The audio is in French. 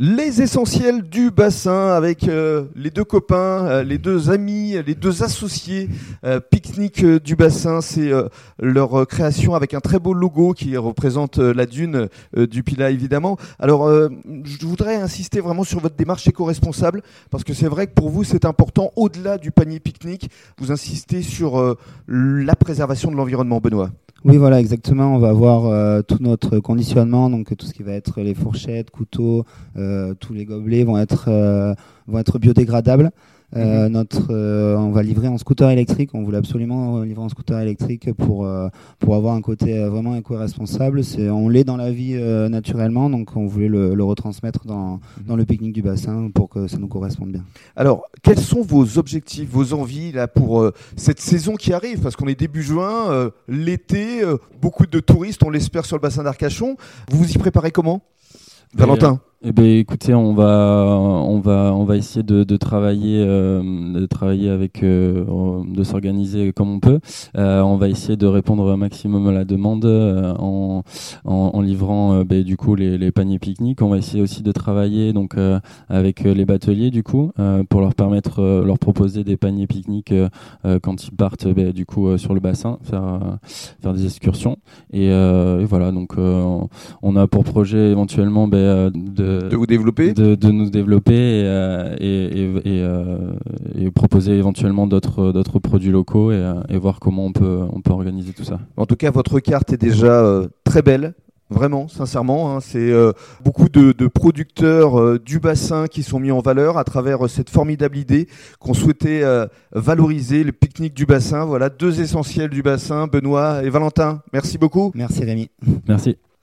Les essentiels du bassin avec euh, les deux copains, euh, les deux amis, les deux associés. Euh, Pique-nique du bassin, c'est leur création avec un très beau logo qui représente la dune du Pila évidemment. Alors je voudrais insister vraiment sur votre démarche éco-responsable parce que c'est vrai que pour vous c'est important au-delà du panier pique-nique, vous insistez sur la préservation de l'environnement Benoît. Oui, voilà, exactement. On va avoir euh, tout notre conditionnement, donc tout ce qui va être les fourchettes, couteaux, euh, tous les gobelets vont être euh, vont être biodégradables. Euh, notre, euh, on va livrer en scooter électrique. On voulait absolument livrer en scooter électrique pour euh, pour avoir un côté euh, vraiment éco-responsable. C'est, on l'est dans la vie euh, naturellement, donc on voulait le, le retransmettre dans dans le pique-nique du bassin pour que ça nous corresponde bien. Alors, quels sont vos objectifs, vos envies là pour euh, cette saison qui arrive? Parce qu'on est début juin, euh, l'été, euh, beaucoup de touristes, on l'espère sur le bassin d'Arcachon. Vous vous y préparez comment? Valentin? Eh ben, écoutez, on va, on va, on va essayer de, de travailler, euh, de travailler avec, euh, de s'organiser comme on peut. Euh, on va essayer de répondre au maximum à la demande euh, en, en, en livrant, euh, ben, du coup, les, les paniers pique-nique. On va essayer aussi de travailler donc euh, avec euh, les bateliers, du coup, euh, pour leur permettre, euh, leur proposer des paniers pique-nique euh, euh, quand ils partent, ben, du coup, euh, sur le bassin, faire, euh, faire des excursions. Et, euh, et voilà, donc, euh, on a pour projet éventuellement ben, euh, de de vous développer de, de nous développer et, euh, et, et, et, euh, et proposer éventuellement d'autres d'autres produits locaux et, euh, et voir comment on peut on peut organiser tout ça. En tout cas, votre carte est déjà euh, très belle. Vraiment, sincèrement, hein, c'est euh, beaucoup de, de producteurs euh, du bassin qui sont mis en valeur à travers euh, cette formidable idée qu'on souhaitait euh, valoriser, le pique-nique du bassin. Voilà, deux essentiels du bassin, Benoît et Valentin. Merci beaucoup. Merci Rémi. Merci.